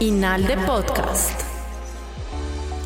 Inalde Podcast.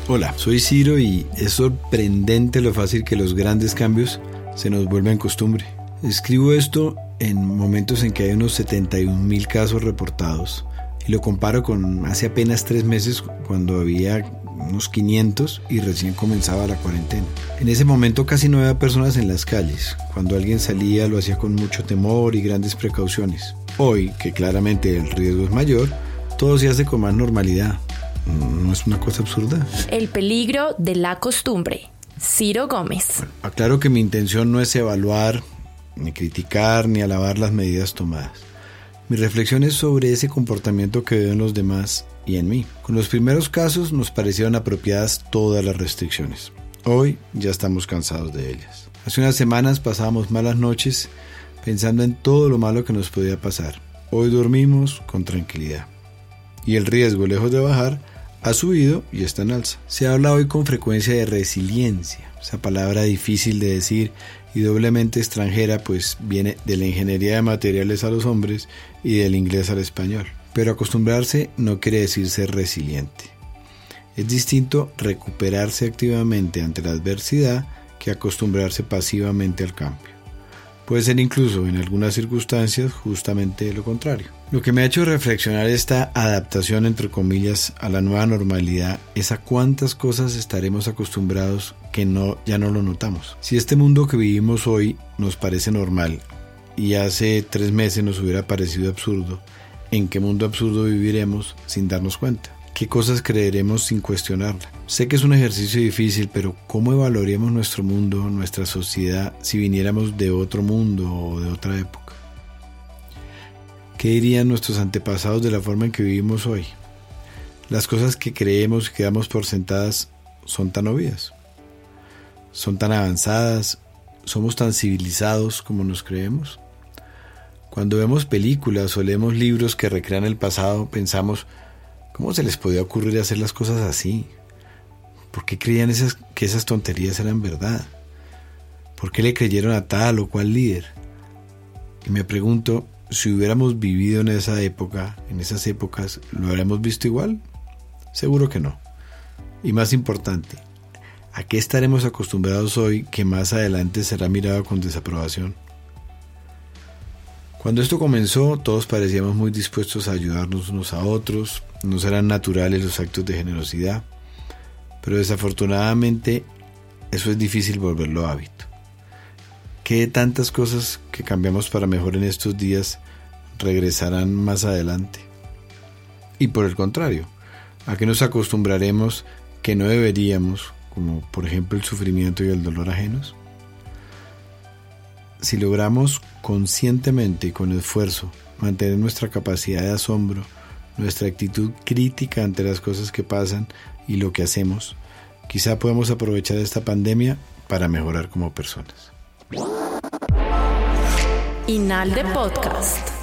Hola, soy Ciro y es sorprendente lo fácil que los grandes cambios se nos vuelven costumbre. Escribo esto en momentos en que hay unos 71 mil casos reportados y lo comparo con hace apenas tres meses cuando había unos 500 y recién comenzaba la cuarentena. En ese momento casi no había personas en las calles. Cuando alguien salía lo hacía con mucho temor y grandes precauciones. Hoy, que claramente el riesgo es mayor, todo se hace con más normalidad. ¿No es una cosa absurda? El peligro de la costumbre. Ciro Gómez. aclaro que mi intención no es evaluar, ni criticar, ni alabar las medidas tomadas. Mi reflexión es sobre ese comportamiento que veo en los demás y en mí. Con los primeros casos nos parecieron apropiadas todas las restricciones. Hoy ya estamos cansados de ellas. Hace unas semanas pasábamos malas noches pensando en todo lo malo que nos podía pasar. Hoy dormimos con tranquilidad. Y el riesgo, lejos de bajar, ha subido y está en alza. Se habla hoy con frecuencia de resiliencia, esa palabra difícil de decir y doblemente extranjera, pues viene de la ingeniería de materiales a los hombres y del inglés al español. Pero acostumbrarse no quiere decir ser resiliente. Es distinto recuperarse activamente ante la adversidad que acostumbrarse pasivamente al cambio. Puede ser incluso en algunas circunstancias justamente lo contrario. Lo que me ha hecho reflexionar esta adaptación entre comillas a la nueva normalidad es a cuántas cosas estaremos acostumbrados que no ya no lo notamos. Si este mundo que vivimos hoy nos parece normal y hace tres meses nos hubiera parecido absurdo, ¿en qué mundo absurdo viviremos sin darnos cuenta? ¿Qué cosas creeremos sin cuestionarla? Sé que es un ejercicio difícil, pero ¿cómo evaluaríamos nuestro mundo, nuestra sociedad, si viniéramos de otro mundo o de otra época? ¿Qué dirían nuestros antepasados de la forma en que vivimos hoy? Las cosas que creemos y que damos por sentadas son tan obvias, son tan avanzadas, somos tan civilizados como nos creemos. Cuando vemos películas o leemos libros que recrean el pasado, pensamos, ¿Cómo se les podía ocurrir hacer las cosas así? ¿Por qué creían que esas tonterías eran verdad? ¿Por qué le creyeron a tal o cual líder? Y me pregunto, si hubiéramos vivido en esa época, en esas épocas, ¿lo habríamos visto igual? Seguro que no. Y más importante, ¿a qué estaremos acostumbrados hoy que más adelante será mirado con desaprobación? Cuando esto comenzó, todos parecíamos muy dispuestos a ayudarnos unos a otros, nos eran naturales los actos de generosidad, pero desafortunadamente eso es difícil volverlo hábito. ¿Qué tantas cosas que cambiamos para mejor en estos días regresarán más adelante? Y por el contrario, ¿a qué nos acostumbraremos que no deberíamos, como por ejemplo el sufrimiento y el dolor ajenos? Si logramos conscientemente y con esfuerzo mantener nuestra capacidad de asombro, nuestra actitud crítica ante las cosas que pasan y lo que hacemos, quizá podamos aprovechar esta pandemia para mejorar como personas. Inalde Podcast.